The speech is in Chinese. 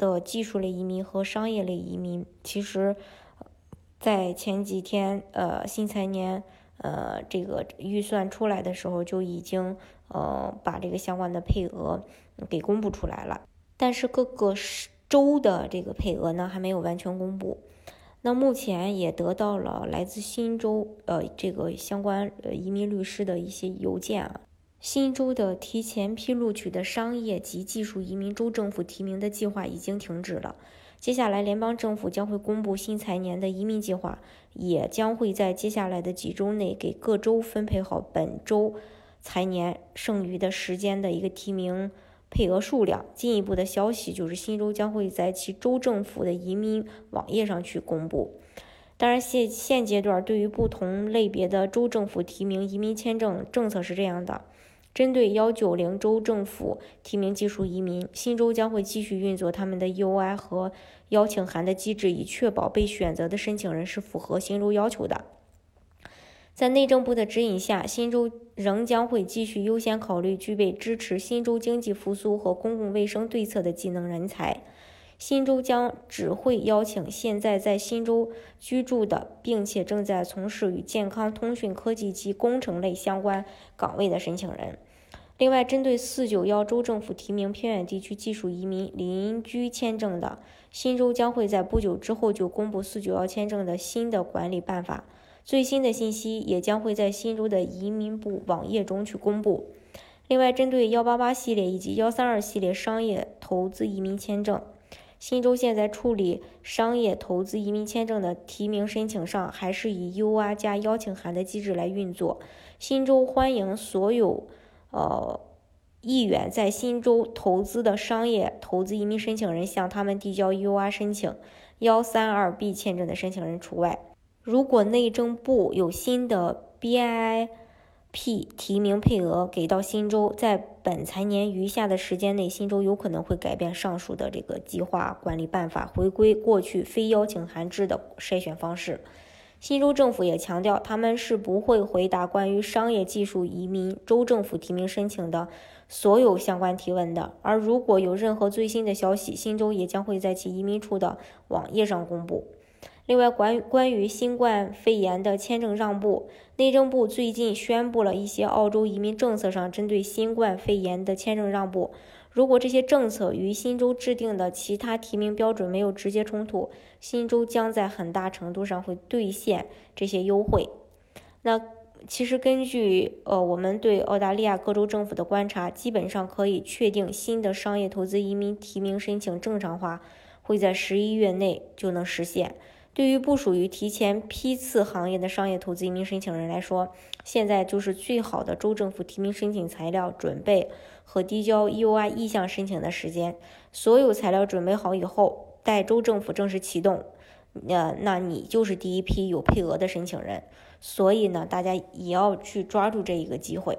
的技术类移民和商业类移民，其实，在前几天，呃，新财年，呃，这个预算出来的时候，就已经，呃，把这个相关的配额给公布出来了。但是各个州的这个配额呢，还没有完全公布。那目前也得到了来自新州，呃，这个相关呃移民律师的一些邮件啊。新州的提前批录取的商业及技术移民州政府提名的计划已经停止了。接下来，联邦政府将会公布新财年的移民计划，也将会在接下来的几周内给各州分配好本周财年剩余的时间的一个提名配额数量。进一步的消息就是，新州将会在其州政府的移民网页上去公布。当然，现现阶段对于不同类别的州政府提名移民签证政策是这样的。针对幺九零州政府提名技术移民，新州将会继续运作他们的 UI 和邀请函的机制，以确保被选择的申请人是符合新州要求的。在内政部的指引下，新州仍将会继续优先考虑具备支持新州经济复苏和公共卫生对策的技能人才。新州将只会邀请现在在新州居住的，并且正在从事与健康、通讯科技及工程类相关岗位的申请人。另外，针对四九幺州政府提名偏远地区技术移民邻居签证的，新州将会在不久之后就公布四九幺签证的新的管理办法。最新的信息也将会在新州的移民部网页中去公布。另外，针对幺八八系列以及幺三二系列商业投资移民签证。新州现在处理商业投资移民签证的提名申请上，还是以 U R 加邀请函的机制来运作。新州欢迎所有呃意愿在新州投资的商业投资移民申请人向他们递交 U R 申请，幺三二 B 签证的申请人除外。如果内政部有新的 B I I。P 提名配额给到新州，在本财年余下的时间内，新州有可能会改变上述的这个计划管理办法，回归过去非邀请函制的筛选方式。新州政府也强调，他们是不会回答关于商业技术移民州政府提名申请的所有相关提问的。而如果有任何最新的消息，新州也将会在其移民处的网页上公布。另外，关关于新冠肺炎的签证让步，内政部最近宣布了一些澳洲移民政策上针对新冠肺炎的签证让步。如果这些政策与新州制定的其他提名标准没有直接冲突，新州将在很大程度上会兑现这些优惠。那其实根据呃我们对澳大利亚各州政府的观察，基本上可以确定新的商业投资移民提名申请正常化会在十一月内就能实现。对于不属于提前批次行业的商业投资移民申请人来说，现在就是最好的州政府提名申请材料准备和递交 EUI 意向申请的时间。所有材料准备好以后，待州政府正式启动，呃，那你就是第一批有配额的申请人。所以呢，大家也要去抓住这一个机会。